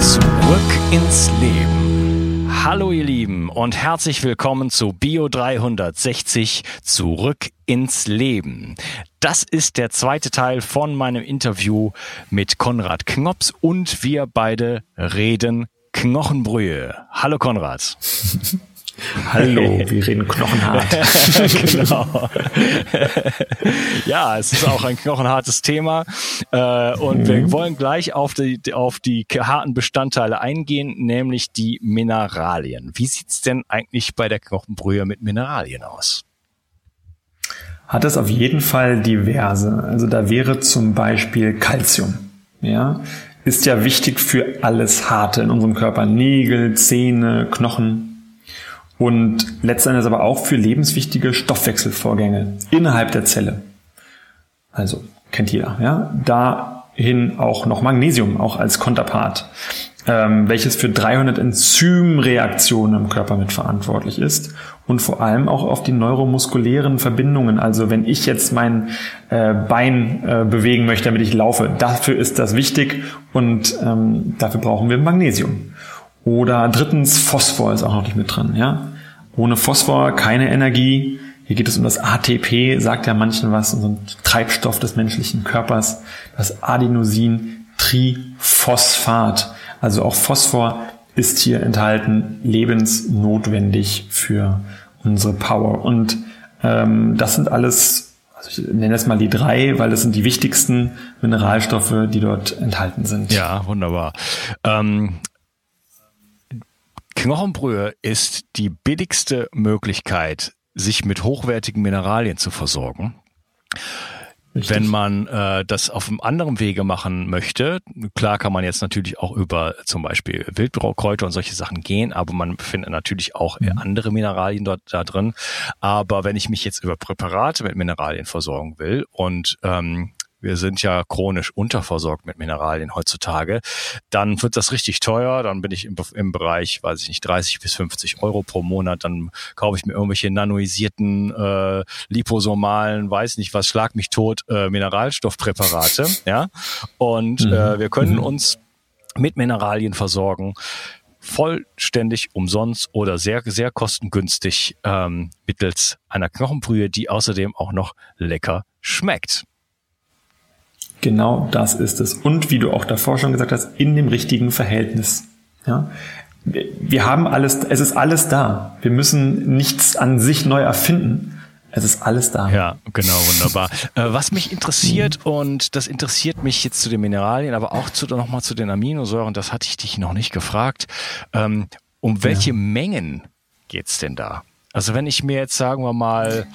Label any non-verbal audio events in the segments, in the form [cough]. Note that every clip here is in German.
Zurück ins Leben. Hallo ihr Lieben und herzlich willkommen zu Bio 360 Zurück ins Leben. Das ist der zweite Teil von meinem Interview mit Konrad Knops und wir beide reden Knochenbrühe. Hallo Konrad. [laughs] Hallo, [laughs] wir reden knochenhart. [laughs] genau. ja, es ist auch ein knochenhartes Thema. Äh, und mhm. wir wollen gleich auf die, auf die harten Bestandteile eingehen, nämlich die Mineralien. Wie sieht's denn eigentlich bei der Knochenbrühe mit Mineralien aus? Hat es auf jeden Fall diverse. Also da wäre zum Beispiel Calcium. Ja, ist ja wichtig für alles Harte in unserem Körper. Nägel, Zähne, Knochen, und letztendlich aber auch für lebenswichtige Stoffwechselvorgänge innerhalb der Zelle. Also kennt jeder, ja. Dahin auch noch Magnesium, auch als Konterpart, ähm, welches für 300 Enzymreaktionen im Körper mit verantwortlich ist und vor allem auch auf die neuromuskulären Verbindungen. Also wenn ich jetzt mein äh, Bein äh, bewegen möchte, damit ich laufe, dafür ist das wichtig und ähm, dafür brauchen wir Magnesium. Oder drittens, Phosphor ist auch noch nicht mit drin. Ja? Ohne Phosphor keine Energie. Hier geht es um das ATP, sagt ja manchen was, so ein Treibstoff des menschlichen Körpers, das Adenosin-Triphosphat. Also auch Phosphor ist hier enthalten, lebensnotwendig für unsere Power. Und ähm, das sind alles, also ich nenne es mal die drei, weil das sind die wichtigsten Mineralstoffe, die dort enthalten sind. Ja, wunderbar. Ähm, Knochenbrühe ist die billigste Möglichkeit, sich mit hochwertigen Mineralien zu versorgen. Richtig. Wenn man äh, das auf einem anderen Wege machen möchte, klar kann man jetzt natürlich auch über zum Beispiel Wildkräuter und solche Sachen gehen, aber man findet natürlich auch mhm. andere Mineralien dort da drin. Aber wenn ich mich jetzt über Präparate mit Mineralien versorgen will und ähm, wir sind ja chronisch unterversorgt mit Mineralien heutzutage, dann wird das richtig teuer. Dann bin ich im, im Bereich, weiß ich nicht, 30 bis 50 Euro pro Monat. Dann kaufe ich mir irgendwelche nanoisierten, äh, liposomalen, weiß nicht was, schlag mich tot, äh, Mineralstoffpräparate. [laughs] ja, und mhm. äh, wir können mhm. uns mit Mineralien versorgen vollständig umsonst oder sehr, sehr kostengünstig ähm, mittels einer Knochenbrühe, die außerdem auch noch lecker schmeckt. Genau das ist es. Und wie du auch davor schon gesagt hast, in dem richtigen Verhältnis. Ja? Wir haben alles, es ist alles da. Wir müssen nichts an sich neu erfinden. Es ist alles da. Ja, genau, wunderbar. äh, was mich interessiert, mhm. und das interessiert mich jetzt zu den Mineralien, aber auch zu, nochmal zu den Aminosäuren, das hatte ich dich noch nicht gefragt. Ähm, um welche ja. Mengen geht's denn da? Also wenn ich mir jetzt, sagen wir mal,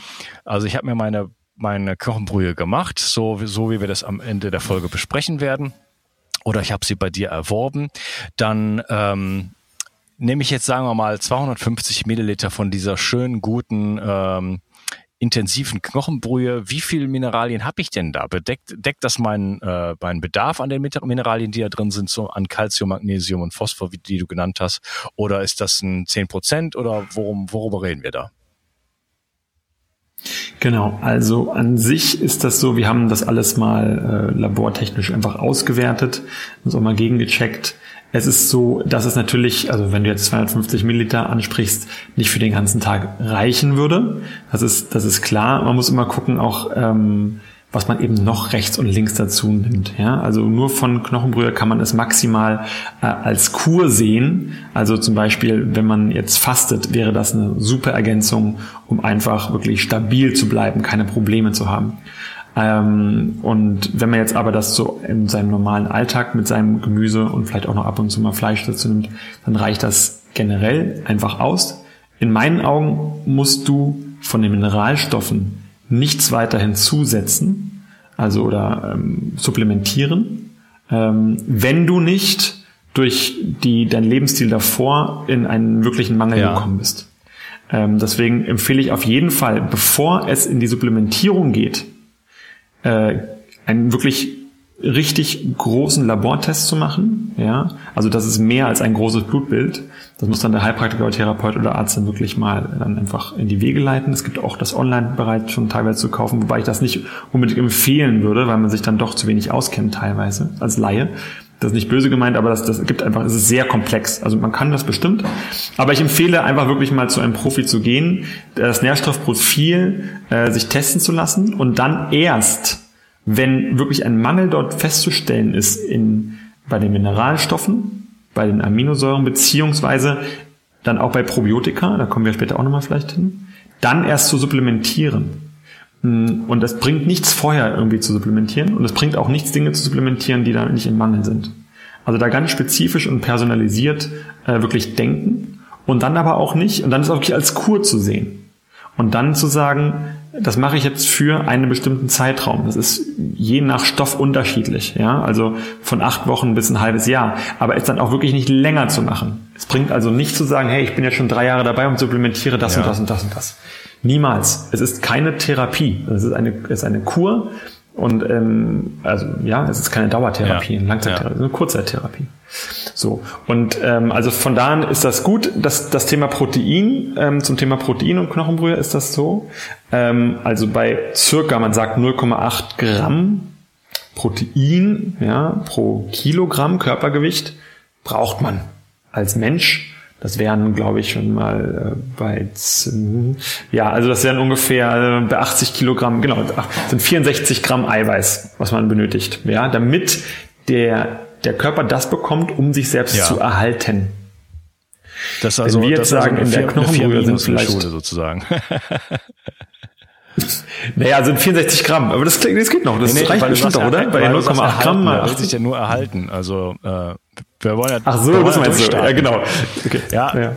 also ich habe mir meine meine Knochenbrühe gemacht, so, so wie wir das am Ende der Folge besprechen werden. Oder ich habe sie bei dir erworben. Dann ähm, nehme ich jetzt, sagen wir mal, 250 Milliliter von dieser schönen, guten, ähm, intensiven Knochenbrühe. Wie viel Mineralien habe ich denn da? Bedeckt, deckt das meinen, äh, meinen Bedarf an den Mineralien, die da drin sind, so an Calcium, Magnesium und Phosphor, wie die du genannt hast? Oder ist das ein 10 Prozent oder worum, worüber reden wir da? Genau, also an sich ist das so, wir haben das alles mal äh, labortechnisch einfach ausgewertet, uns auch mal gegengecheckt. Es ist so, dass es natürlich, also wenn du jetzt 250 Milliliter ansprichst, nicht für den ganzen Tag reichen würde. Das ist, das ist klar. Man muss immer gucken, auch ähm, was man eben noch rechts und links dazu nimmt. Ja? Also nur von Knochenbrühe kann man es maximal äh, als Kur sehen. Also zum Beispiel, wenn man jetzt fastet, wäre das eine super Ergänzung, um einfach wirklich stabil zu bleiben, keine Probleme zu haben. Ähm, und wenn man jetzt aber das so in seinem normalen Alltag mit seinem Gemüse und vielleicht auch noch ab und zu mal Fleisch dazu nimmt, dann reicht das generell einfach aus. In meinen Augen musst du von den Mineralstoffen nichts weiter hinzusetzen, also oder ähm, supplementieren, ähm, wenn du nicht durch die, dein Lebensstil davor in einen wirklichen Mangel ja. gekommen bist. Ähm, deswegen empfehle ich auf jeden Fall, bevor es in die Supplementierung geht, äh, einen wirklich richtig großen Labortest zu machen. Ja, also das ist mehr als ein großes Blutbild. Das muss dann der Heilpraktiker oder Therapeut oder Arzt dann wirklich mal dann einfach in die Wege leiten. Es gibt auch das online bereits schon teilweise zu kaufen, wobei ich das nicht unbedingt empfehlen würde, weil man sich dann doch zu wenig auskennt teilweise als Laie. Das ist nicht böse gemeint, aber das, das gibt einfach, es ist sehr komplex. Also man kann das bestimmt. Aber ich empfehle einfach wirklich mal zu einem Profi zu gehen, das Nährstoffprofil äh, sich testen zu lassen und dann erst wenn wirklich ein Mangel dort festzustellen ist in, bei den Mineralstoffen, bei den Aminosäuren, beziehungsweise dann auch bei Probiotika, da kommen wir später auch nochmal vielleicht hin, dann erst zu supplementieren. Hm, und es bringt nichts vorher irgendwie zu supplementieren und es bringt auch nichts Dinge zu supplementieren, die da nicht im Mangel sind. Also da ganz spezifisch und personalisiert äh, wirklich denken und dann aber auch nicht, und dann ist auch wirklich als Kur zu sehen. Und dann zu sagen, das mache ich jetzt für einen bestimmten Zeitraum. Das ist je nach Stoff unterschiedlich, ja, also von acht Wochen bis ein halbes Jahr. Aber es dann auch wirklich nicht länger zu machen. Es bringt also nicht zu sagen, hey, ich bin jetzt schon drei Jahre dabei und supplementiere das ja. und das und das und das. Niemals. Es ist keine Therapie. Es ist eine, es ist eine Kur und ähm, also ja, es ist keine Dauertherapie, ja. eine Langzeittherapie, ja. eine Kurzzeittherapie. So und ähm, also von daher ist das gut. Das, das Thema Protein ähm, zum Thema Protein und Knochenbrühe ist das so. Ähm, also bei circa, man sagt 0,8 Gramm Protein ja, pro Kilogramm Körpergewicht braucht man als Mensch das wären, glaube ich, schon mal äh, bei, ja, also das wären ungefähr äh, bei 80 Kilogramm, genau, sind 64 Gramm Eiweiß, was man benötigt, ja, damit der, der Körper das bekommt, um sich selbst ja. zu erhalten. Das also, Wenn wir jetzt sagen, also in der Knochenbrühe sind vielleicht, Schule sozusagen. [laughs] [laughs] Naja, sind 64 Gramm, aber das, das geht noch. Das nee, nee, reicht bestimmt doch, oder? Bei 0,8 Gramm mal. Das sich ja nur erhalten. Also äh, wir wollen ja. Ach so, das meinst du. Ja, genau. Okay. Ja. ja.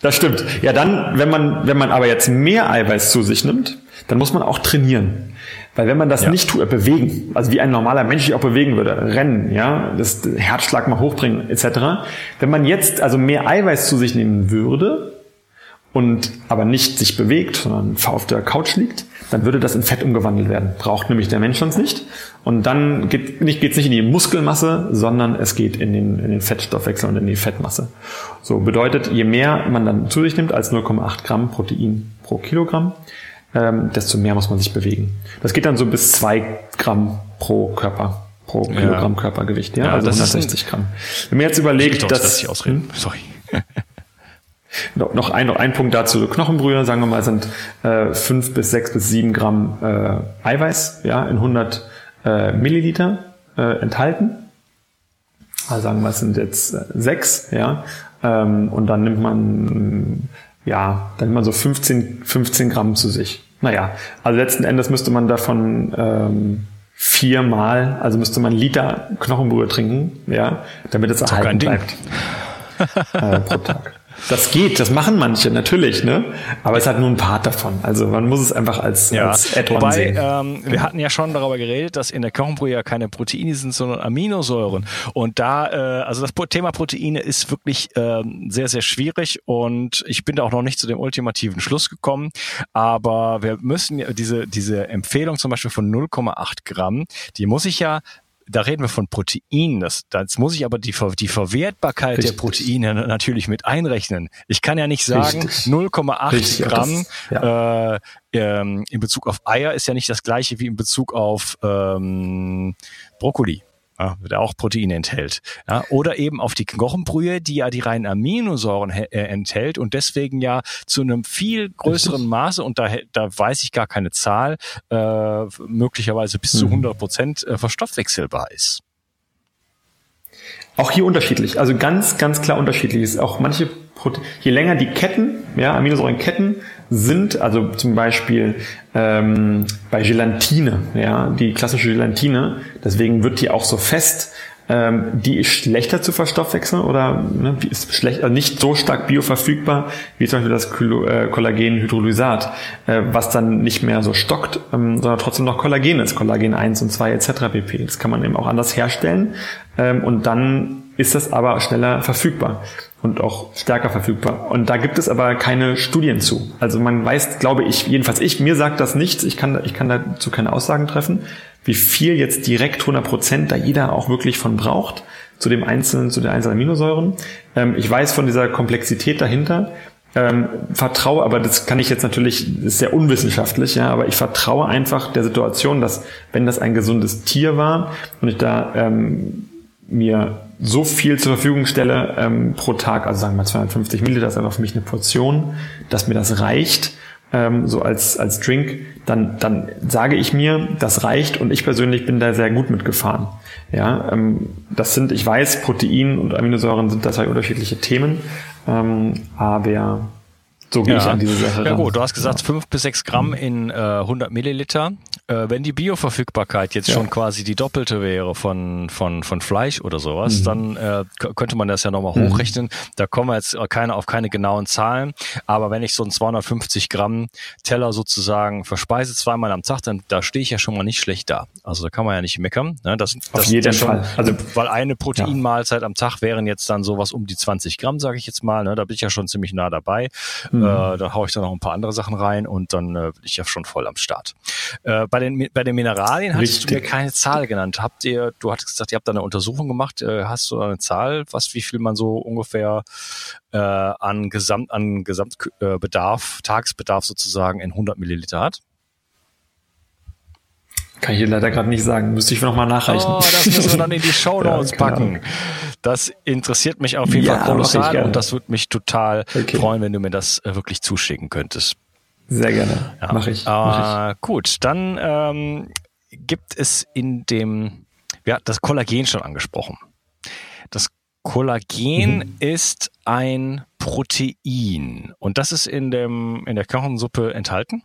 Das stimmt. Ja, dann, wenn man, wenn man aber jetzt mehr Eiweiß zu sich nimmt, dann muss man auch trainieren. Weil wenn man das ja. nicht tut, bewegen, also wie ein normaler Mensch sich auch bewegen würde, rennen, ja, das Herzschlag mal hochbringen, etc. Wenn man jetzt also mehr Eiweiß zu sich nehmen würde, und aber nicht sich bewegt, sondern auf der Couch liegt, dann würde das in Fett umgewandelt werden. Braucht nämlich der Mensch sonst nicht. Und dann geht nicht, geht's nicht in die Muskelmasse, sondern es geht in den, in den Fettstoffwechsel und in die Fettmasse. So bedeutet, je mehr man dann zu sich nimmt als 0,8 Gramm Protein pro Kilogramm, ähm, desto mehr muss man sich bewegen. Das geht dann so bis zwei Gramm pro Körper pro Kilogramm ja. Körpergewicht, ja, ja also 160 Gramm. Wenn man jetzt überlegt, dass, dass ich ausreden, hm? [laughs] sorry. Noch ein, noch ein Punkt dazu. Knochenbrühe, sagen wir mal, sind äh, 5 bis 6 bis 7 Gramm äh, Eiweiß ja, in 100 äh, Milliliter äh, enthalten. Also sagen wir, es sind jetzt äh, 6. Ja, ähm, und dann nimmt man, ja, dann nimmt man so 15, 15 Gramm zu sich. Naja, also letzten Endes müsste man davon ähm, viermal, also müsste man Liter Knochenbrühe trinken, ja, damit es erhalten bleibt. [laughs] äh, pro Tag. Das geht, das machen manche natürlich, ne? Aber es hat nur ein Part davon. Also man muss es einfach als, ja. als Add-on sehen. Ähm, wir hatten ja schon darüber geredet, dass in der Knochenbrühe ja keine Proteine sind, sondern Aminosäuren. Und da, äh, also das Thema Proteine ist wirklich äh, sehr, sehr schwierig und ich bin da auch noch nicht zu dem ultimativen Schluss gekommen. Aber wir müssen diese, diese Empfehlung zum Beispiel von 0,8 Gramm, die muss ich ja da reden wir von Proteinen. Das, das muss ich aber die, die Verwertbarkeit Richtig. der Proteine natürlich mit einrechnen. Ich kann ja nicht sagen, 0,8 Gramm ja. äh, ähm, in Bezug auf Eier ist ja nicht das gleiche wie in Bezug auf ähm, Brokkoli ja, der auch Proteine enthält. Ja, oder eben auf die Knochenbrühe, die ja die reinen Aminosäuren äh, enthält und deswegen ja zu einem viel größeren Maße, und da, da weiß ich gar keine Zahl, äh, möglicherweise bis mhm. zu 100 Prozent äh, verstoffwechselbar ist. Auch hier unterschiedlich, also ganz, ganz klar unterschiedlich ist. Auch manche Proteine, je länger die Ketten, ja, Aminosäurenketten sind, also zum Beispiel ähm, bei Gelatine, ja, die klassische Gelatine, deswegen wird die auch so fest, ähm, die ist schlechter zu verstoffwechseln oder ne, ist schlecht, also nicht so stark bioverfügbar wie zum Beispiel das äh, Kollagenhydrolysat, äh, was dann nicht mehr so stockt, ähm, sondern trotzdem noch Kollagen ist, Kollagen 1 und 2 etc. pp. Das kann man eben auch anders herstellen ähm, und dann ist das aber schneller verfügbar und auch stärker verfügbar. Und da gibt es aber keine Studien zu. Also man weiß, glaube ich, jedenfalls ich, mir sagt das nichts, ich kann, ich kann dazu keine Aussagen treffen, wie viel jetzt direkt 100 Prozent da jeder auch wirklich von braucht, zu dem einzelnen, zu den einzelnen Aminosäuren. Ähm, ich weiß von dieser Komplexität dahinter, ähm, vertraue, aber das kann ich jetzt natürlich, ist sehr unwissenschaftlich, ja, aber ich vertraue einfach der Situation, dass wenn das ein gesundes Tier war und ich da ähm, mir so viel zur Verfügung stelle ähm, pro Tag, also sagen wir mal 250 Milliliter, das ist einfach für mich eine Portion, dass mir das reicht, ähm, so als, als Drink, dann, dann sage ich mir, das reicht und ich persönlich bin da sehr gut mitgefahren. Ja, ähm, das sind, ich weiß, Protein und Aminosäuren sind das halt unterschiedliche Themen, ähm, aber so gehe ja. ich an diese Sache Ja gut, du hast gesagt, fünf bis sechs Gramm in äh, 100 Milliliter. Äh, wenn die Bioverfügbarkeit jetzt ja. schon quasi die doppelte wäre von, von, von Fleisch oder sowas, mhm. dann äh, könnte man das ja nochmal mhm. hochrechnen. Da kommen wir jetzt keine, auf keine genauen Zahlen. Aber wenn ich so einen 250 Gramm Teller sozusagen verspeise zweimal am Tag, dann da stehe ich ja schon mal nicht schlecht da. Also da kann man ja nicht meckern. Ne? Das, auf das jeden ja schon, Fall. Also, weil eine Proteinmahlzeit ja. am Tag wären jetzt dann sowas um die 20 Gramm, sage ich jetzt mal. Ne? Da bin ich ja schon ziemlich nah dabei. Mhm. Äh, da haue ich dann noch ein paar andere Sachen rein und dann äh, bin ich ja schon voll am Start. Äh, bei, den, bei den Mineralien hattest Richtig. du mir keine Zahl genannt. Habt ihr, du hattest gesagt, ihr habt da eine Untersuchung gemacht. Äh, hast du eine Zahl, was, wie viel man so ungefähr äh, an Gesamt, an Gesamtbedarf, Tagesbedarf sozusagen in 100 Milliliter hat? Kann ich dir leider gerade nicht sagen. Müsste ich nochmal nachreichen. Oh, das müssen wir dann in die [laughs] Show Notes ja, packen. Das interessiert mich auf jeden ja, Fall kolossal und das würde mich total okay. freuen, wenn du mir das äh, wirklich zuschicken könntest. Sehr gerne. Ja. Mache ich, mach ich. Uh, gut, dann ähm, gibt es in dem, ja, das Kollagen schon angesprochen. Das Kollagen mhm. ist ein Protein und das ist in dem in der Knochensuppe enthalten.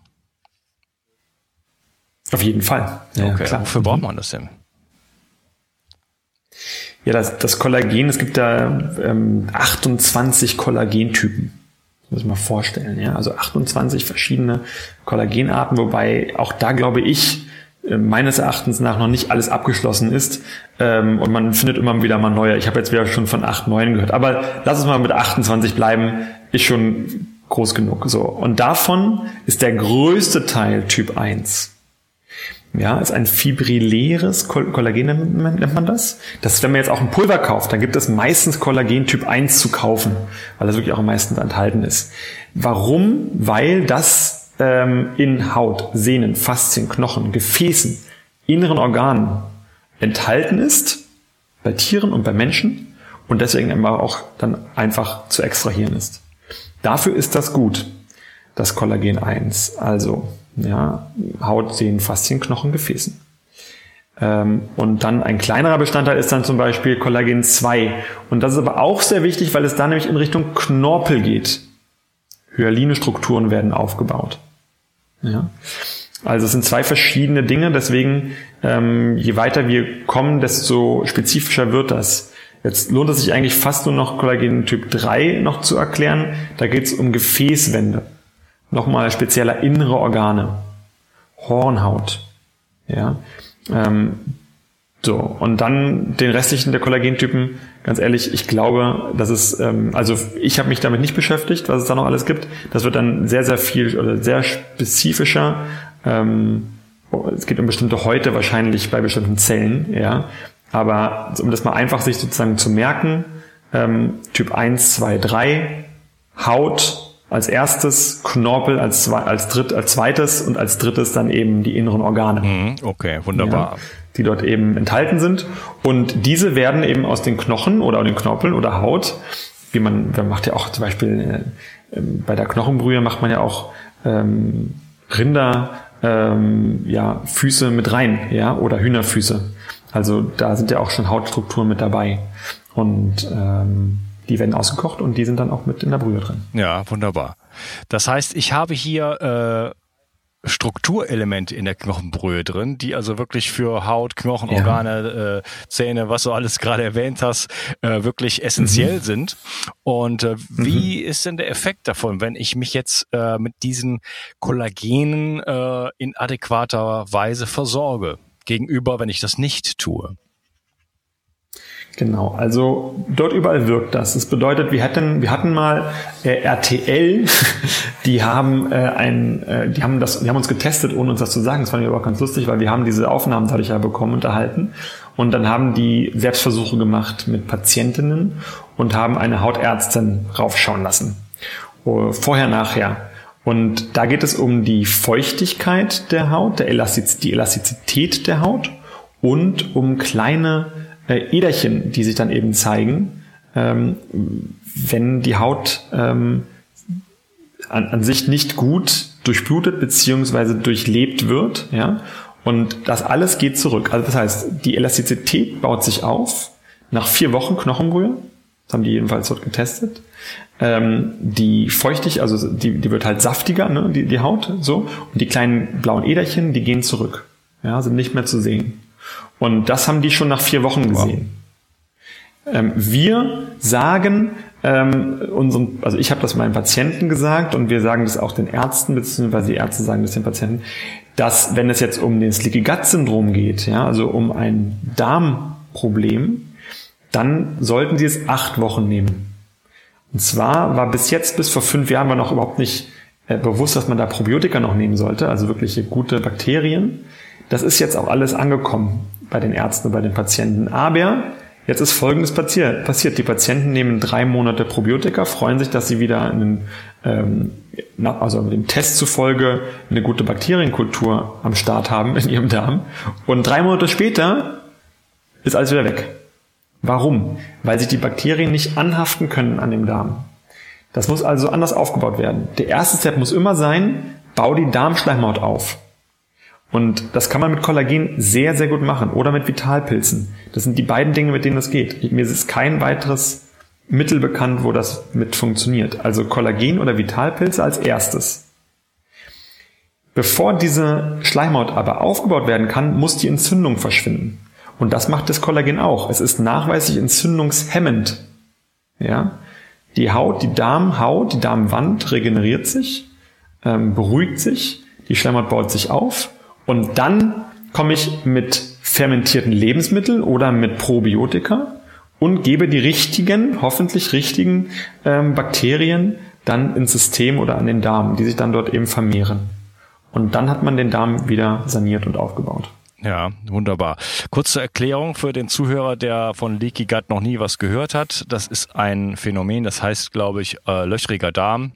Auf jeden Fall. Ja, okay. Klar. Wofür braucht mhm. man das denn? Ja, das, das Kollagen, es gibt da ähm, 28 Kollagentypen. Muss man vorstellen. Ja? Also 28 verschiedene Kollagenarten, wobei auch da glaube ich, äh, meines Erachtens nach noch nicht alles abgeschlossen ist. Ähm, und man findet immer wieder mal neue. Ich habe jetzt wieder schon von 8, 9 gehört. Aber lass uns mal mit 28 bleiben. Ist schon groß genug. So. Und davon ist der größte Teil Typ 1. Ja, ist ein fibrilläres Kollagen nennt man das. Das ist, wenn man jetzt auch ein Pulver kauft, dann gibt es meistens Kollagen Typ 1 zu kaufen, weil das wirklich auch am meisten enthalten ist. Warum? Weil das ähm, in Haut, Sehnen, Faszien, Knochen, Gefäßen, inneren Organen enthalten ist, bei Tieren und bei Menschen und deswegen immer auch dann einfach zu extrahieren ist. Dafür ist das gut, das Kollagen 1. Also ja, Haut, Sehnen, Faszien, Knochen, Gefäßen. Ähm, und dann ein kleinerer Bestandteil ist dann zum Beispiel Kollagen 2. Und das ist aber auch sehr wichtig, weil es da nämlich in Richtung Knorpel geht. Hyaline-Strukturen werden aufgebaut. Ja. Also es sind zwei verschiedene Dinge, deswegen ähm, je weiter wir kommen, desto spezifischer wird das. Jetzt lohnt es sich eigentlich fast nur noch Kollagen Typ 3 noch zu erklären. Da geht es um Gefäßwände nochmal spezieller innere Organe, Hornhaut, ja, ähm, so und dann den restlichen der Kollagentypen. Ganz ehrlich, ich glaube, das ist ähm, also ich habe mich damit nicht beschäftigt, was es da noch alles gibt. Das wird dann sehr sehr viel oder sehr spezifischer. Ähm, es geht um bestimmte Häute wahrscheinlich bei bestimmten Zellen, ja. Aber um das mal einfach sich sozusagen zu merken, ähm, Typ 1, 2, 3, Haut, als erstes, Knorpel als, als, dritt, als zweites und als drittes dann eben die inneren Organe. Mhm, okay, wunderbar. Ja, die dort eben enthalten sind. Und diese werden eben aus den Knochen oder den Knorpeln oder Haut, wie man, man macht ja auch zum Beispiel äh, bei der Knochenbrühe macht man ja auch ähm, Rinder, ähm, ja, Füße mit rein, ja, oder Hühnerfüße. Also da sind ja auch schon Hautstrukturen mit dabei. Und ähm, die werden ausgekocht und die sind dann auch mit in der Brühe drin. Ja, wunderbar. Das heißt, ich habe hier äh, Strukturelemente in der Knochenbrühe drin, die also wirklich für Haut, Knochen, ja. Organe, äh, Zähne, was du alles gerade erwähnt hast, äh, wirklich essentiell mhm. sind. Und äh, wie mhm. ist denn der Effekt davon, wenn ich mich jetzt äh, mit diesen Kollagenen äh, in adäquater Weise versorge, gegenüber, wenn ich das nicht tue? Genau, also dort überall wirkt das. Das bedeutet, wir hatten, wir hatten mal äh, RTL, [laughs] die haben äh, ein, äh, die haben das, die haben uns getestet, ohne uns das zu sagen. Das fand ich aber auch ganz lustig, weil wir haben diese Aufnahmen dadurch ja bekommen, unterhalten. Und dann haben die Selbstversuche gemacht mit Patientinnen und haben eine Hautärztin raufschauen lassen. Oh, vorher, nachher. Und da geht es um die Feuchtigkeit der Haut, der Elastiz die Elastizität der Haut und um kleine äh, Äderchen, die sich dann eben zeigen, ähm, wenn die Haut ähm, an, an sich nicht gut durchblutet beziehungsweise durchlebt wird, ja. Und das alles geht zurück. Also das heißt, die Elastizität baut sich auf nach vier Wochen Knochenbrühe. Das haben die jedenfalls dort getestet. Ähm, die feuchtig, also die, die wird halt saftiger, ne, die, die Haut, so. Und die kleinen blauen Äderchen, die gehen zurück. Ja, sind nicht mehr zu sehen. Und das haben die schon nach vier Wochen gesehen. Wow. Ähm, wir sagen ähm, unseren, also ich habe das meinen Patienten gesagt und wir sagen das auch den Ärzten, beziehungsweise die Ärzte sagen das den Patienten, dass wenn es jetzt um das Leaky Gut Syndrom geht, ja, also um ein Darmproblem, dann sollten sie es acht Wochen nehmen. Und zwar war bis jetzt, bis vor fünf Jahren, war noch überhaupt nicht äh, bewusst, dass man da Probiotika noch nehmen sollte, also wirkliche gute Bakterien. Das ist jetzt auch alles angekommen bei den Ärzten und bei den Patienten. Aber jetzt ist Folgendes passiert. Die Patienten nehmen drei Monate Probiotika, freuen sich, dass sie wieder einen, ähm, also dem Test zufolge eine gute Bakterienkultur am Start haben in ihrem Darm. Und drei Monate später ist alles wieder weg. Warum? Weil sich die Bakterien nicht anhaften können an dem Darm. Das muss also anders aufgebaut werden. Der erste Step muss immer sein, bau die Darmschleimhaut auf. Und das kann man mit Kollagen sehr, sehr gut machen oder mit Vitalpilzen. Das sind die beiden Dinge, mit denen das geht. Mir ist kein weiteres Mittel bekannt, wo das mit funktioniert. Also Kollagen oder Vitalpilze als erstes. Bevor diese Schleimhaut aber aufgebaut werden kann, muss die Entzündung verschwinden. Und das macht das Kollagen auch. Es ist nachweislich entzündungshemmend. Ja? Die Haut, die Darmhaut, die Darmwand regeneriert sich, ähm, beruhigt sich, die Schleimhaut baut sich auf und dann komme ich mit fermentierten Lebensmitteln oder mit Probiotika und gebe die richtigen, hoffentlich richtigen ähm, Bakterien dann ins System oder an den Darm, die sich dann dort eben vermehren. Und dann hat man den Darm wieder saniert und aufgebaut. Ja, wunderbar. Kurze Erklärung für den Zuhörer, der von Leaky Gut noch nie was gehört hat. Das ist ein Phänomen, das heißt, glaube ich, äh, löchriger Darm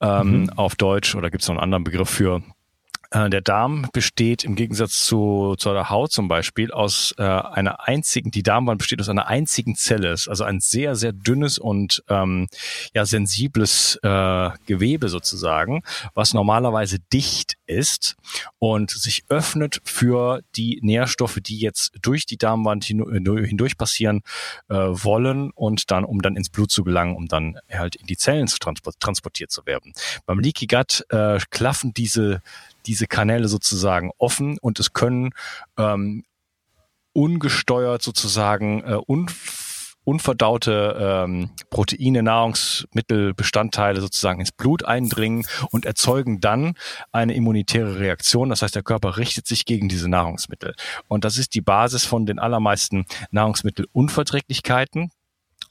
ähm, mhm. auf Deutsch oder gibt es noch einen anderen Begriff für? Äh, der Darm besteht im Gegensatz zu, zu der Haut zum Beispiel aus äh, einer einzigen, die Darmwand besteht aus einer einzigen Zelle, also ein sehr, sehr dünnes und ähm, ja sensibles äh, Gewebe sozusagen, was normalerweise dicht ist und sich öffnet für die Nährstoffe, die jetzt durch die Darmwand hindurch passieren äh, wollen und dann, um dann ins Blut zu gelangen, um dann halt in die Zellen zu transportiert zu werden. Beim Leaky Gut äh, klaffen diese diese Kanäle sozusagen offen und es können ähm, ungesteuert sozusagen äh, unv unverdaute ähm, Proteine, Nahrungsmittelbestandteile sozusagen ins Blut eindringen und erzeugen dann eine immunitäre Reaktion. Das heißt, der Körper richtet sich gegen diese Nahrungsmittel. Und das ist die Basis von den allermeisten Nahrungsmittelunverträglichkeiten.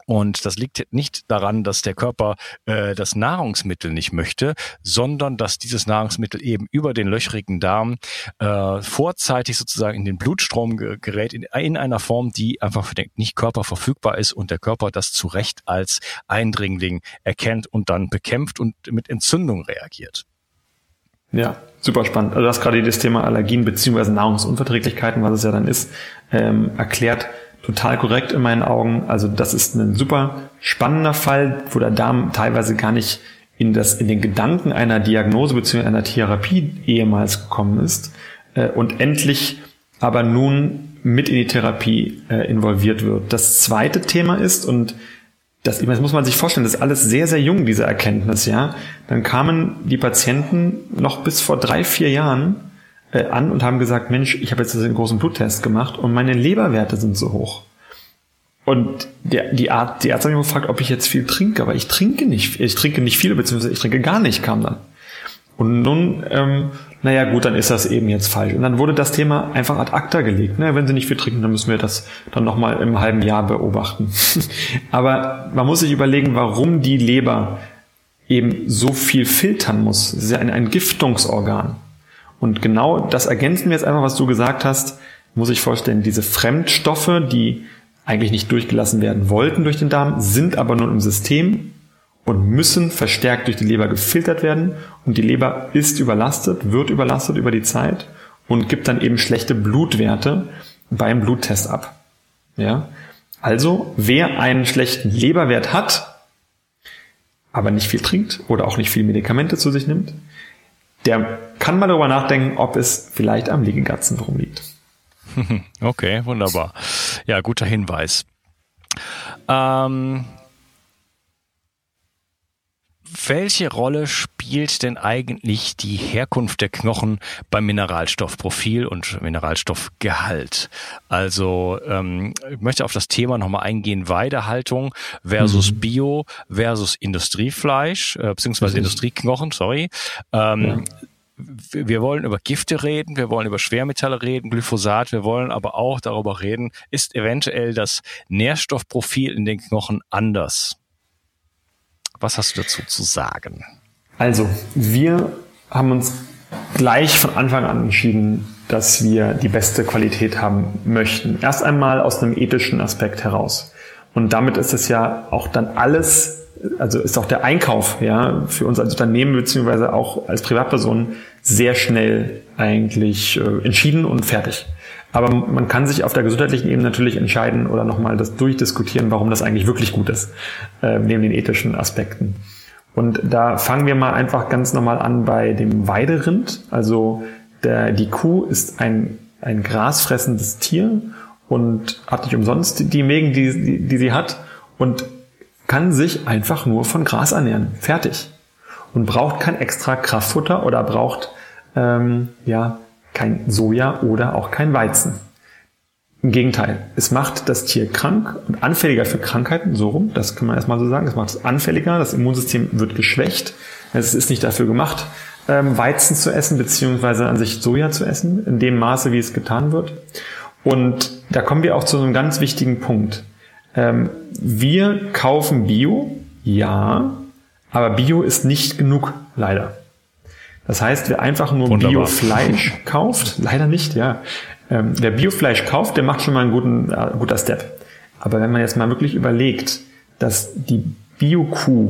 Und das liegt nicht daran, dass der Körper äh, das Nahrungsmittel nicht möchte, sondern dass dieses Nahrungsmittel eben über den löchrigen Darm äh, vorzeitig sozusagen in den Blutstrom gerät, in, in einer Form, die einfach für den nicht Körper verfügbar ist und der Körper das zu Recht als Eindringling erkennt und dann bekämpft und mit Entzündung reagiert. Ja, super spannend. Also du hast gerade das Thema Allergien beziehungsweise Nahrungsunverträglichkeiten, was es ja dann ist, ähm, erklärt total korrekt in meinen Augen. Also das ist ein super spannender Fall, wo der Darm teilweise gar nicht in das, in den Gedanken einer Diagnose bzw. einer Therapie ehemals gekommen ist äh, und endlich aber nun mit in die Therapie äh, involviert wird. Das zweite Thema ist, und das, das muss man sich vorstellen, das ist alles sehr, sehr jung, diese Erkenntnis, ja. Dann kamen die Patienten noch bis vor drei, vier Jahren äh, an und haben gesagt, Mensch, ich habe jetzt einen großen Bluttest gemacht und meine Leberwerte sind so hoch. Und der, die, Art, die Ärzte haben mich gefragt, ob ich jetzt viel trinke, aber ich trinke nicht, ich trinke nicht viel, beziehungsweise ich trinke gar nicht, kam dann. Und nun, ähm, naja gut, dann ist das eben jetzt falsch. Und dann wurde das Thema einfach ad acta gelegt. Ne? Wenn sie nicht viel trinken, dann müssen wir das dann nochmal im halben Jahr beobachten. [laughs] Aber man muss sich überlegen, warum die Leber eben so viel filtern muss. Das ist ja ein, ein Giftungsorgan. Und genau das ergänzen wir jetzt einfach, was du gesagt hast, muss ich vorstellen, diese Fremdstoffe, die eigentlich nicht durchgelassen werden wollten durch den Darm, sind aber nun im System und müssen verstärkt durch die Leber gefiltert werden. Und die Leber ist überlastet, wird überlastet über die Zeit und gibt dann eben schlechte Blutwerte beim Bluttest ab. Ja? Also, wer einen schlechten Leberwert hat, aber nicht viel trinkt oder auch nicht viel Medikamente zu sich nimmt, der kann mal darüber nachdenken, ob es vielleicht am Liegegatzensyndrom liegt. [laughs] Okay, wunderbar. Ja, guter Hinweis. Ähm, welche Rolle spielt denn eigentlich die Herkunft der Knochen beim Mineralstoffprofil und Mineralstoffgehalt? Also ähm, ich möchte auf das Thema nochmal eingehen, Weidehaltung versus mhm. Bio versus Industriefleisch, äh, beziehungsweise Industrieknochen, sorry. Ähm, ja wir wollen über Gifte reden, wir wollen über Schwermetalle reden, Glyphosat, wir wollen aber auch darüber reden, ist eventuell das Nährstoffprofil in den Knochen anders? Was hast du dazu zu sagen? Also, wir haben uns gleich von Anfang an entschieden, dass wir die beste Qualität haben möchten. Erst einmal aus einem ethischen Aspekt heraus. Und damit ist es ja auch dann alles also ist auch der Einkauf ja für uns als Unternehmen beziehungsweise auch als Privatperson sehr schnell eigentlich äh, entschieden und fertig. Aber man kann sich auf der gesundheitlichen Ebene natürlich entscheiden oder nochmal das durchdiskutieren, warum das eigentlich wirklich gut ist, äh, neben den ethischen Aspekten. Und da fangen wir mal einfach ganz normal an bei dem Weiderind. Also der, die Kuh ist ein, ein grasfressendes Tier und hat nicht umsonst die, Mägen, die, die, die sie hat. Und kann sich einfach nur von Gras ernähren. Fertig. Und braucht kein extra Kraftfutter oder braucht ähm, ja kein Soja oder auch kein Weizen. Im Gegenteil, es macht das Tier krank und anfälliger für Krankheiten, so rum, das kann man erstmal so sagen, es macht es anfälliger, das Immunsystem wird geschwächt, es ist nicht dafür gemacht, ähm, Weizen zu essen, beziehungsweise an sich Soja zu essen, in dem Maße, wie es getan wird. Und da kommen wir auch zu einem ganz wichtigen Punkt. Ähm, wir kaufen Bio, ja, aber Bio ist nicht genug, leider. Das heißt, wer einfach nur Bio-Fleisch [laughs] kauft, leider nicht, ja. Ähm, wer Biofleisch kauft, der macht schon mal einen guten, äh, guter Step. Aber wenn man jetzt mal wirklich überlegt, dass die Bio-Kuh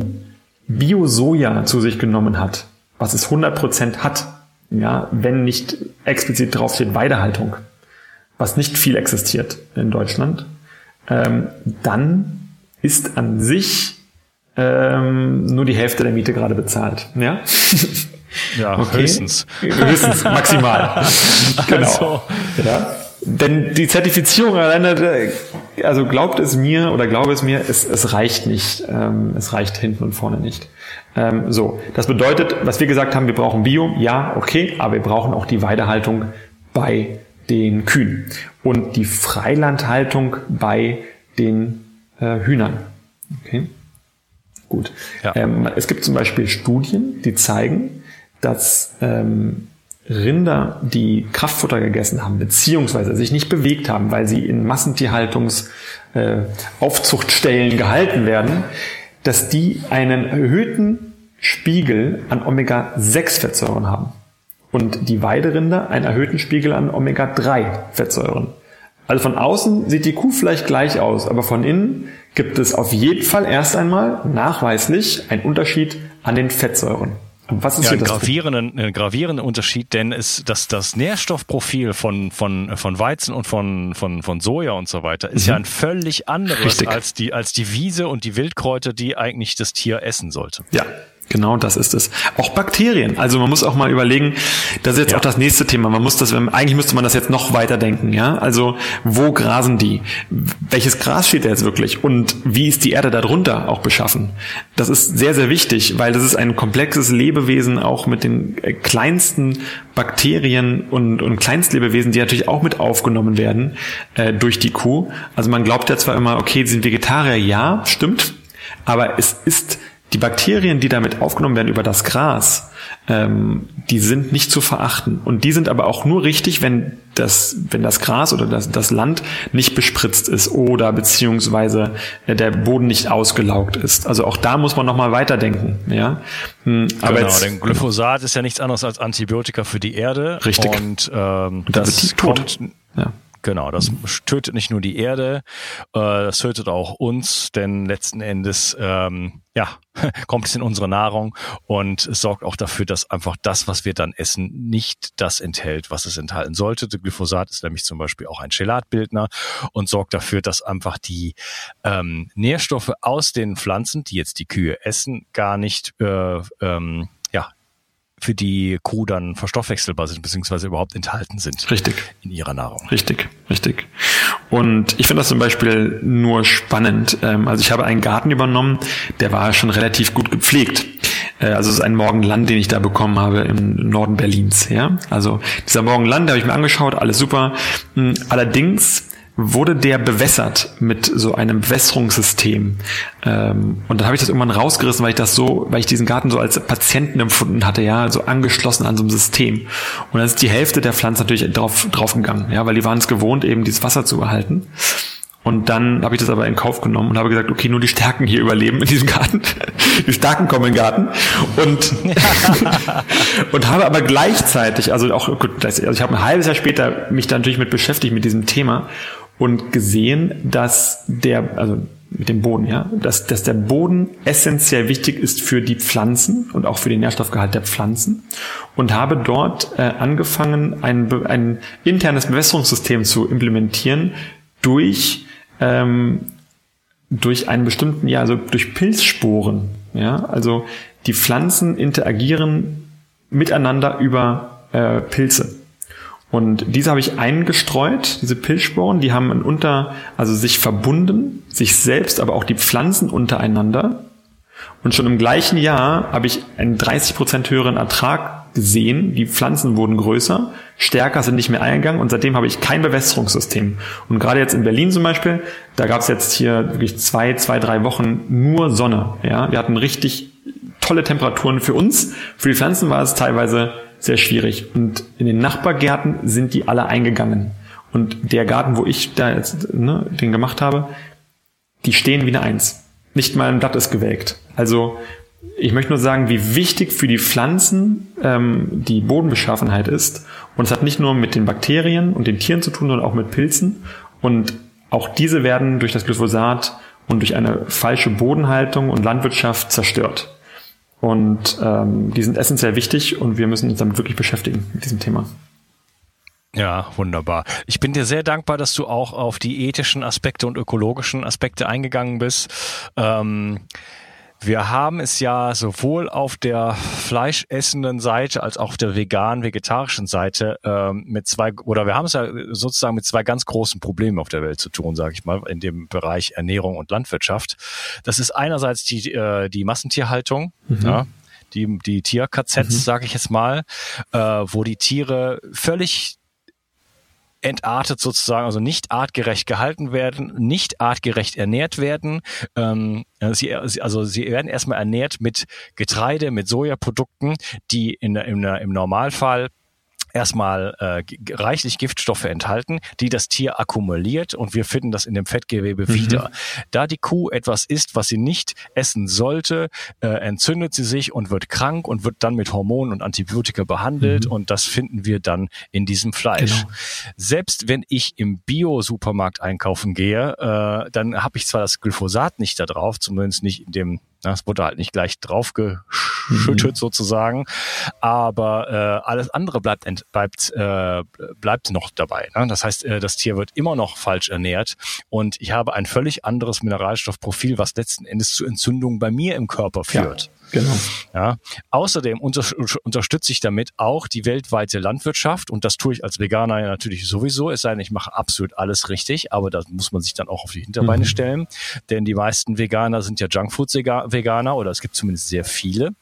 Bio-Soja zu sich genommen hat, was es 100% hat, ja, wenn nicht explizit draufsteht Weidehaltung, was nicht viel existiert in Deutschland, ähm, dann ist an sich ähm, nur die Hälfte der Miete gerade bezahlt. Ja, [laughs] ja okay. höchstens. [laughs] Höchstens, maximal. [laughs] genau. Also. Ja. Denn die Zertifizierung alleine, also glaubt es mir oder glaube es mir, es, es reicht nicht. Ähm, es reicht hinten und vorne nicht. Ähm, so, das bedeutet, was wir gesagt haben, wir brauchen Bio, ja, okay, aber wir brauchen auch die Weidehaltung bei den Kühen und die Freilandhaltung bei den äh, Hühnern. Okay, gut. Ja. Ähm, es gibt zum Beispiel Studien, die zeigen, dass ähm, Rinder, die Kraftfutter gegessen haben, beziehungsweise sich nicht bewegt haben, weil sie in Massentierhaltungsaufzuchtstellen äh, gehalten werden, dass die einen erhöhten Spiegel an Omega-6-Fettsäuren haben und die Weiderinder einen erhöhten Spiegel an Omega-3-Fettsäuren. Also von außen sieht die Kuh vielleicht gleich aus, aber von innen gibt es auf jeden Fall erst einmal nachweislich einen Unterschied an den Fettsäuren. Was ist ja, das gravierenden, ein gravierender Unterschied, denn es, das, das Nährstoffprofil von, von, von Weizen und von, von, von Soja und so weiter ist mhm. ja ein völlig anderes als die, als die Wiese und die Wildkräuter, die eigentlich das Tier essen sollte. Ja, Genau, das ist es. Auch Bakterien. Also man muss auch mal überlegen, das ist jetzt ja. auch das nächste Thema. Man muss das, eigentlich müsste man das jetzt noch weiter denken, ja. Also wo grasen die? Welches Gras steht da jetzt wirklich? Und wie ist die Erde darunter auch beschaffen? Das ist sehr, sehr wichtig, weil das ist ein komplexes Lebewesen auch mit den äh, kleinsten Bakterien und, und Kleinstlebewesen, die natürlich auch mit aufgenommen werden äh, durch die Kuh. Also man glaubt ja zwar immer, okay, sie sind Vegetarier, ja, stimmt, aber es ist die Bakterien, die damit aufgenommen werden über das Gras, ähm, die sind nicht zu verachten. Und die sind aber auch nur richtig, wenn das, wenn das Gras oder das, das Land nicht bespritzt ist oder beziehungsweise äh, der Boden nicht ausgelaugt ist. Also auch da muss man nochmal weiterdenken. Ja? Hm, aber genau, jetzt, denn Glyphosat ist ja nichts anderes als Antibiotika für die Erde. Richtig. Und ähm, das kommt, ja. Genau, das tötet nicht nur die Erde, äh, das tötet auch uns, denn letzten Endes ähm, ja, [laughs] kommt es in unsere Nahrung und es sorgt auch dafür, dass einfach das, was wir dann essen, nicht das enthält, was es enthalten sollte. Der Glyphosat ist nämlich zum Beispiel auch ein Chelatbildner und sorgt dafür, dass einfach die ähm, Nährstoffe aus den Pflanzen, die jetzt die Kühe essen, gar nicht äh, ähm, für die Kuh dann verstoffwechselbar sind, beziehungsweise überhaupt enthalten sind. Richtig. In ihrer Nahrung. Richtig, richtig. Und ich finde das zum Beispiel nur spannend. Ähm, also ich habe einen Garten übernommen, der war schon relativ gut gepflegt. Äh, also es ist ein Morgenland, den ich da bekommen habe im Norden Berlins. Ja, also dieser Morgenland, der habe ich mir angeschaut, alles super. Hm, allerdings wurde der bewässert mit so einem Bewässerungssystem. Ähm, und dann habe ich das irgendwann rausgerissen, weil ich das so, weil ich diesen Garten so als Patienten empfunden hatte, ja, so angeschlossen an so einem System. Und dann ist die Hälfte der Pflanzen natürlich drauf, draufgegangen, ja, weil die waren es gewohnt, eben dieses Wasser zu behalten. Und dann habe ich das aber in Kauf genommen und habe gesagt, okay, nur die Stärken hier überleben in diesem Garten. [laughs] Die Starken kommen in den Garten. Und, [laughs] und habe aber gleichzeitig, also auch, gut, also ich habe ein halbes Jahr später mich dann natürlich mit beschäftigt mit diesem Thema und gesehen, dass der, also mit dem Boden, ja, dass, dass der Boden essentiell wichtig ist für die Pflanzen und auch für den Nährstoffgehalt der Pflanzen und habe dort äh, angefangen, ein, ein internes Bewässerungssystem zu implementieren durch ähm, durch einen bestimmten, ja, also durch Pilzsporen, ja, also die Pflanzen interagieren miteinander über äh, Pilze. Und diese habe ich eingestreut, diese Pilzsporen, die haben unter, also sich verbunden, sich selbst, aber auch die Pflanzen untereinander. Und schon im gleichen Jahr habe ich einen 30 Prozent höheren Ertrag gesehen. Die Pflanzen wurden größer, stärker sind nicht mehr eingegangen und seitdem habe ich kein Bewässerungssystem. Und gerade jetzt in Berlin zum Beispiel, da gab es jetzt hier wirklich zwei, zwei, drei Wochen nur Sonne. Ja, wir hatten richtig tolle Temperaturen für uns. Für die Pflanzen war es teilweise sehr schwierig. Und in den Nachbargärten sind die alle eingegangen. Und der Garten, wo ich da jetzt ne, den gemacht habe, die stehen wie eine Eins. Nicht mal ein Blatt ist gewelkt. Also ich möchte nur sagen, wie wichtig für die Pflanzen ähm, die Bodenbeschaffenheit ist. Und es hat nicht nur mit den Bakterien und den Tieren zu tun, sondern auch mit Pilzen. Und auch diese werden durch das Glyphosat und durch eine falsche Bodenhaltung und Landwirtschaft zerstört. Und ähm, die sind essentiell wichtig und wir müssen uns damit wirklich beschäftigen mit diesem Thema. Ja, wunderbar. Ich bin dir sehr dankbar, dass du auch auf die ethischen Aspekte und ökologischen Aspekte eingegangen bist. Ähm, wir haben es ja sowohl auf der fleischessenden Seite als auch auf der vegan-vegetarischen Seite ähm, mit zwei, oder wir haben es ja sozusagen mit zwei ganz großen Problemen auf der Welt zu tun, sage ich mal, in dem Bereich Ernährung und Landwirtschaft. Das ist einerseits die, äh, die Massentierhaltung, mhm. ja, die, die Tier-KZs, mhm. sage ich jetzt mal, äh, wo die Tiere völlig entartet sozusagen, also nicht artgerecht gehalten werden, nicht artgerecht ernährt werden. Ähm, sie, also sie werden erstmal ernährt mit Getreide, mit Sojaprodukten, die in, in, im Normalfall erstmal äh, reichlich Giftstoffe enthalten, die das Tier akkumuliert und wir finden das in dem Fettgewebe mhm. wieder. Da die Kuh etwas isst, was sie nicht essen sollte, äh, entzündet sie sich und wird krank und wird dann mit Hormonen und Antibiotika behandelt mhm. und das finden wir dann in diesem Fleisch. Genau. Selbst wenn ich im Bio-Supermarkt einkaufen gehe, äh, dann habe ich zwar das Glyphosat nicht da drauf, zumindest nicht in dem das wurde halt nicht gleich draufgeschüttet mhm. sozusagen, aber äh, alles andere bleibt bleibt äh, bleibt noch dabei. Ne? Das heißt, äh, das Tier wird immer noch falsch ernährt und ich habe ein völlig anderes Mineralstoffprofil, was letzten Endes zu Entzündungen bei mir im Körper führt. Ja. Genau. Ja. Außerdem unter, unterstütze ich damit auch die weltweite Landwirtschaft und das tue ich als Veganer ja natürlich sowieso, es sei denn, ich mache absolut alles richtig, aber da muss man sich dann auch auf die Hinterbeine mhm. stellen, denn die meisten Veganer sind ja Junkfood-Veganer oder es gibt zumindest sehr viele.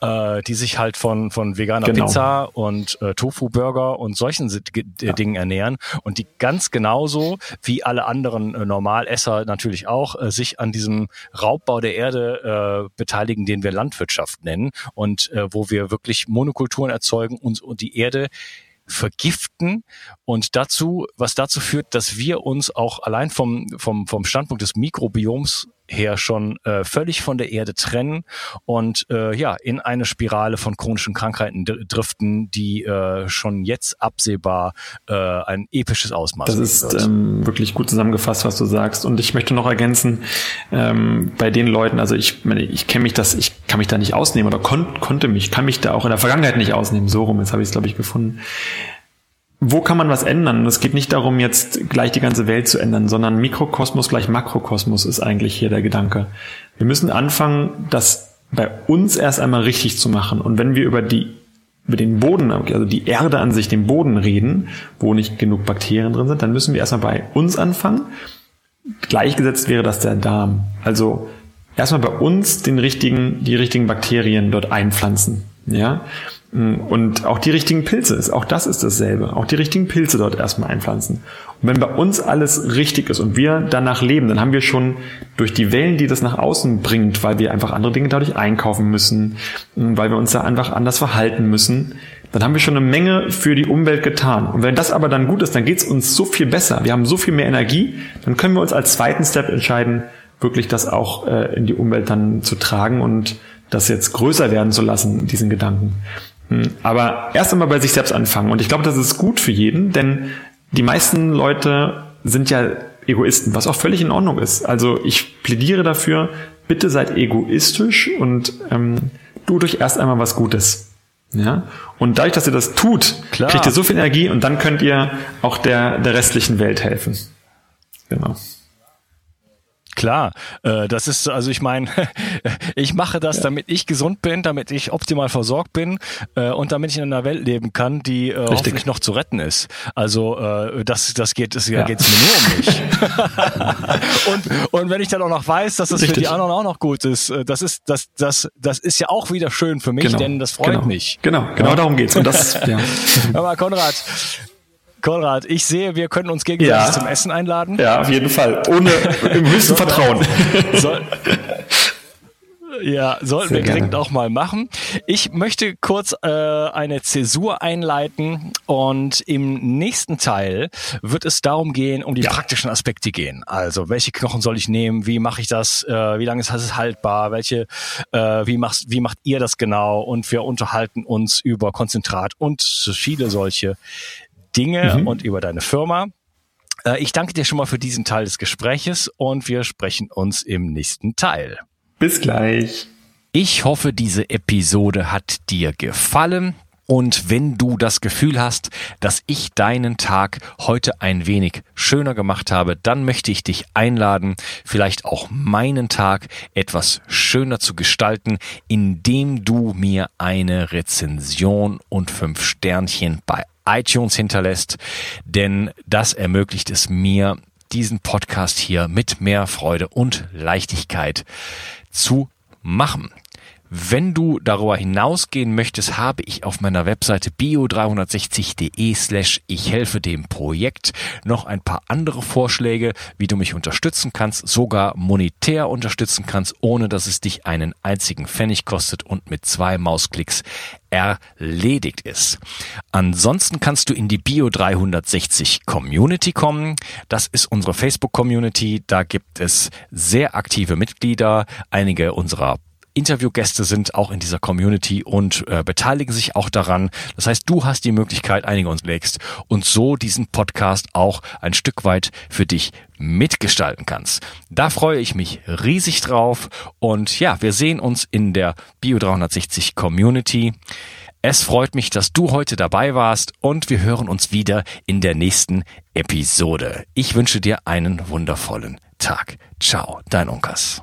Äh, die sich halt von, von veganer genau. Pizza und äh, Tofu-Burger und solchen ja. Dingen ernähren und die ganz genauso wie alle anderen äh, Normalesser natürlich auch äh, sich an diesem Raubbau der Erde äh, beteiligen, den wir Landwirtschaft nennen und äh, wo wir wirklich Monokulturen erzeugen und, und die Erde vergiften und dazu, was dazu führt, dass wir uns auch allein vom, vom, vom Standpunkt des Mikrobioms her schon äh, völlig von der Erde trennen und äh, ja in eine Spirale von chronischen Krankheiten driften, die äh, schon jetzt absehbar äh, ein episches Ausmaß Das ist ähm, wirklich gut zusammengefasst, was du sagst. Und ich möchte noch ergänzen, ähm, bei den Leuten, also ich meine, ich kenne mich das, ich kann mich da nicht ausnehmen oder kon konnte mich, kann mich da auch in der Vergangenheit nicht ausnehmen. So rum, jetzt habe ich es, glaube ich, gefunden wo kann man was ändern? Es geht nicht darum, jetzt gleich die ganze Welt zu ändern, sondern Mikrokosmos gleich Makrokosmos ist eigentlich hier der Gedanke. Wir müssen anfangen, das bei uns erst einmal richtig zu machen. Und wenn wir über die über den Boden, also die Erde an sich, den Boden reden, wo nicht genug Bakterien drin sind, dann müssen wir erstmal bei uns anfangen. Gleichgesetzt wäre das der Darm. Also erstmal bei uns den richtigen, die richtigen Bakterien dort einpflanzen. Ja, und auch die richtigen Pilze, auch das ist dasselbe. Auch die richtigen Pilze dort erstmal einpflanzen. Und wenn bei uns alles richtig ist und wir danach leben, dann haben wir schon durch die Wellen, die das nach außen bringt, weil wir einfach andere Dinge dadurch einkaufen müssen, weil wir uns da einfach anders verhalten müssen, dann haben wir schon eine Menge für die Umwelt getan. Und wenn das aber dann gut ist, dann geht es uns so viel besser. Wir haben so viel mehr Energie, dann können wir uns als zweiten Step entscheiden, wirklich das auch äh, in die Umwelt dann zu tragen und das jetzt größer werden zu lassen, diesen Gedanken. Hm, aber erst einmal bei sich selbst anfangen. Und ich glaube, das ist gut für jeden, denn die meisten Leute sind ja Egoisten, was auch völlig in Ordnung ist. Also ich plädiere dafür, bitte seid egoistisch und ähm, tut euch erst einmal was Gutes. Ja? Und dadurch, dass ihr das tut, Klar. kriegt ihr so viel Energie und dann könnt ihr auch der, der restlichen Welt helfen. Genau. Klar, äh, das ist, also ich meine, [laughs] ich mache das, ja. damit ich gesund bin, damit ich optimal versorgt bin äh, und damit ich in einer Welt leben kann, die äh, hoffentlich noch zu retten ist. Also äh, das, das geht, es ja. geht's mir nur um mich. [laughs] [laughs] und, und wenn ich dann auch noch weiß, dass das für die anderen auch noch gut ist, äh, das ist, das, das, das ist ja auch wieder schön für mich, genau. denn das freut genau. mich. Genau, genau ja. darum geht's. Und das, ja. Hör mal, Konrad, Konrad, ich sehe, wir können uns gegenseitig ja. zum Essen einladen. Ja, auf jeden Fall. Ohne, im höchsten [laughs] Vertrauen. Soll, ja, sollten Sehr wir dringend auch mal machen. Ich möchte kurz äh, eine Zäsur einleiten und im nächsten Teil wird es darum gehen, um die ja. praktischen Aspekte gehen. Also welche Knochen soll ich nehmen? Wie mache ich das? Äh, wie lange ist es haltbar? Welche? Äh, wie machst? Wie macht ihr das genau? Und wir unterhalten uns über Konzentrat und viele solche Dinge mhm. und über deine Firma. Äh, ich danke dir schon mal für diesen Teil des Gespräches und wir sprechen uns im nächsten Teil. Bis gleich. Ich hoffe, diese Episode hat dir gefallen. Und wenn du das Gefühl hast, dass ich deinen Tag heute ein wenig schöner gemacht habe, dann möchte ich dich einladen, vielleicht auch meinen Tag etwas schöner zu gestalten, indem du mir eine Rezension und fünf Sternchen bei iTunes hinterlässt, denn das ermöglicht es mir, diesen Podcast hier mit mehr Freude und Leichtigkeit zu machen. Wenn du darüber hinausgehen möchtest, habe ich auf meiner Webseite bio360.de slash ich helfe dem Projekt noch ein paar andere Vorschläge, wie du mich unterstützen kannst, sogar monetär unterstützen kannst, ohne dass es dich einen einzigen Pfennig kostet und mit zwei Mausklicks erledigt ist. Ansonsten kannst du in die Bio 360 Community kommen. Das ist unsere Facebook Community. Da gibt es sehr aktive Mitglieder. Einige unserer Interviewgäste sind auch in dieser Community und äh, beteiligen sich auch daran. Das heißt, du hast die Möglichkeit, einige uns legst und so diesen Podcast auch ein Stück weit für dich mitgestalten kannst. Da freue ich mich riesig drauf und ja, wir sehen uns in der Bio 360 Community. Es freut mich, dass du heute dabei warst und wir hören uns wieder in der nächsten Episode. Ich wünsche dir einen wundervollen Tag. Ciao, dein Unkas.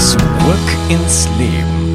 Zurück ins Leben.